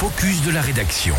focus de la rédaction.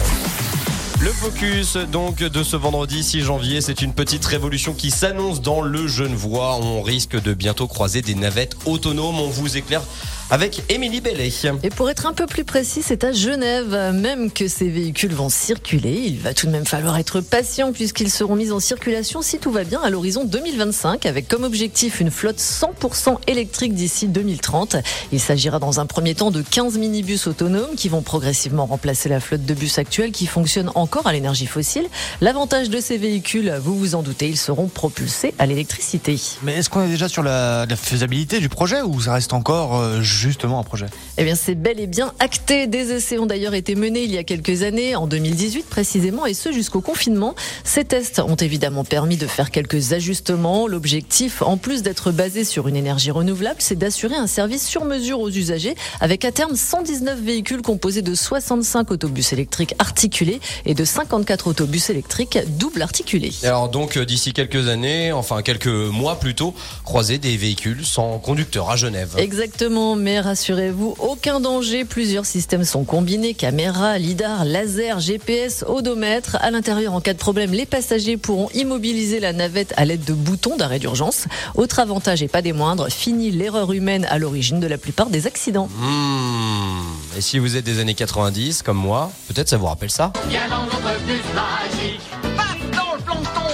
Le focus donc de ce vendredi 6 janvier, c'est une petite révolution qui s'annonce dans le Genevois. On risque de bientôt croiser des navettes autonomes. On vous éclaire avec Émilie Bellet. Et pour être un peu plus précis, c'est à Genève même que ces véhicules vont circuler. Il va tout de même falloir être patient puisqu'ils seront mis en circulation si tout va bien à l'horizon 2025 avec comme objectif une flotte 100% électrique d'ici 2030. Il s'agira dans un premier temps de 15 minibus autonomes qui vont progressivement remplacer la flotte de bus actuelle qui fonctionne encore à l'énergie fossile. L'avantage de ces véhicules, vous vous en doutez, ils seront propulsés à l'électricité. Mais est-ce qu'on est déjà sur la, la faisabilité du projet ou ça reste encore euh, justement un projet Eh bien, c'est bel et bien acté. Des essais ont d'ailleurs été menés il y a quelques années, en 2018 précisément, et ce jusqu'au confinement. Ces tests ont évidemment permis de faire quelques ajustements. L'objectif, en plus d'être basé sur une énergie renouvelable, c'est d'assurer un service sur mesure aux usagers, avec à terme 119 véhicules composés de 65 autobus électriques articulés et de 54 autobus électriques double articulés. Alors donc euh, d'ici quelques années, enfin quelques mois plutôt, croiser des véhicules sans conducteur à Genève. Exactement, mais rassurez-vous, aucun danger. Plusieurs systèmes sont combinés caméra, lidar, laser, GPS, odomètre. À l'intérieur, en cas de problème, les passagers pourront immobiliser la navette à l'aide de boutons d'arrêt d'urgence. Autre avantage et pas des moindres, fini l'erreur humaine à l'origine de la plupart des accidents. Hmm. Et si vous êtes des années 90 comme moi, peut-être ça vous rappelle ça Viens dans notre bus magique. Paf dans le plancton.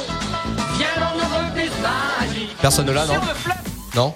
Viens dans notre bus magique. Personne ne l'a, non. Non